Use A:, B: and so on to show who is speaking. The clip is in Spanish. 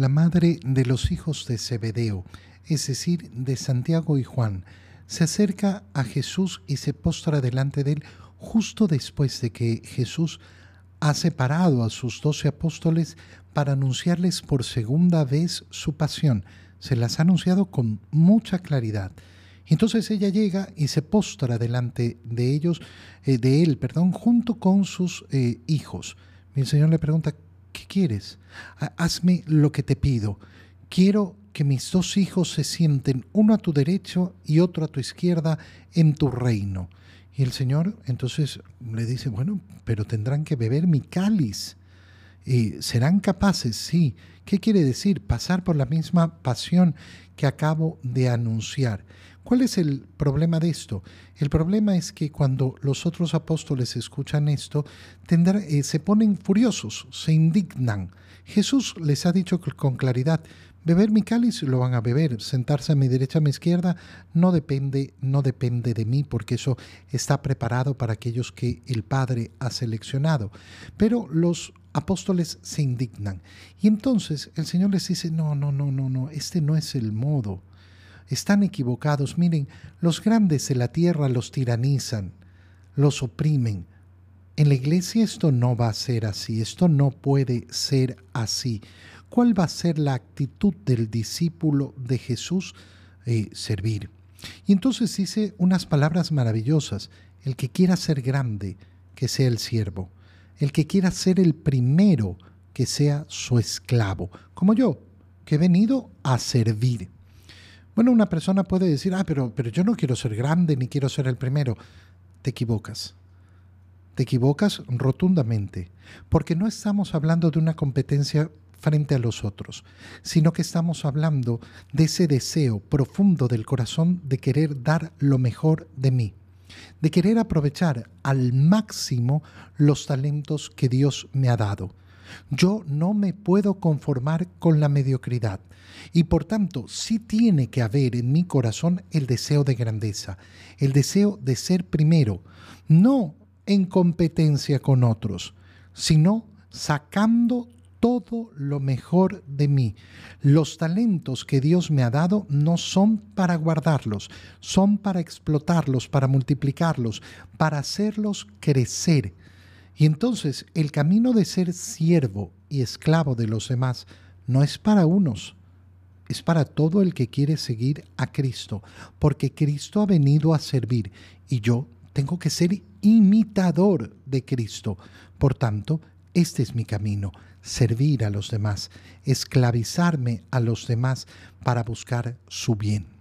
A: la madre de los hijos de Zebedeo, es decir, de Santiago y Juan, se acerca a Jesús y se postra delante de él justo después de que Jesús ha separado a sus doce apóstoles para anunciarles por segunda vez su pasión. Se las ha anunciado con mucha claridad. Entonces ella llega y se postra delante de ellos, eh, de él, perdón, junto con sus eh, hijos. Mi Señor le pregunta, ¿qué quieres? Hazme lo que te pido. Quiero que mis dos hijos se sienten, uno a tu derecho y otro a tu izquierda, en tu reino. Y el Señor entonces le dice, bueno, pero tendrán que beber mi cáliz. Serán capaces, sí. ¿Qué quiere decir? Pasar por la misma pasión que acabo de anunciar. ¿Cuál es el problema de esto? El problema es que cuando los otros apóstoles escuchan esto, eh, se ponen furiosos, se indignan. Jesús les ha dicho con claridad, beber mi cáliz lo van a beber, sentarse a mi derecha, a mi izquierda, no depende, no depende de mí, porque eso está preparado para aquellos que el Padre ha seleccionado. Pero los apóstoles se indignan. Y entonces el Señor les dice, no, no, no, no, no, este no es el modo. Están equivocados. Miren, los grandes de la tierra los tiranizan, los oprimen. En la iglesia esto no va a ser así, esto no puede ser así. ¿Cuál va a ser la actitud del discípulo de Jesús? Eh, servir. Y entonces dice unas palabras maravillosas. El que quiera ser grande, que sea el siervo. El que quiera ser el primero, que sea su esclavo. Como yo, que he venido a servir. Bueno, una persona puede decir, ah, pero, pero yo no quiero ser grande ni quiero ser el primero. Te equivocas. Te equivocas rotundamente, porque no estamos hablando de una competencia frente a los otros, sino que estamos hablando de ese deseo profundo del corazón de querer dar lo mejor de mí, de querer aprovechar al máximo los talentos que Dios me ha dado. Yo no me puedo conformar con la mediocridad y por tanto sí tiene que haber en mi corazón el deseo de grandeza, el deseo de ser primero, no en competencia con otros, sino sacando todo lo mejor de mí. Los talentos que Dios me ha dado no son para guardarlos, son para explotarlos, para multiplicarlos, para hacerlos crecer y entonces el camino de ser siervo y esclavo de los demás no es para unos, es para todo el que quiere seguir a Cristo, porque Cristo ha venido a servir y yo tengo que ser imitador de Cristo. Por tanto, este es mi camino, servir a los demás, esclavizarme a los demás para buscar su bien.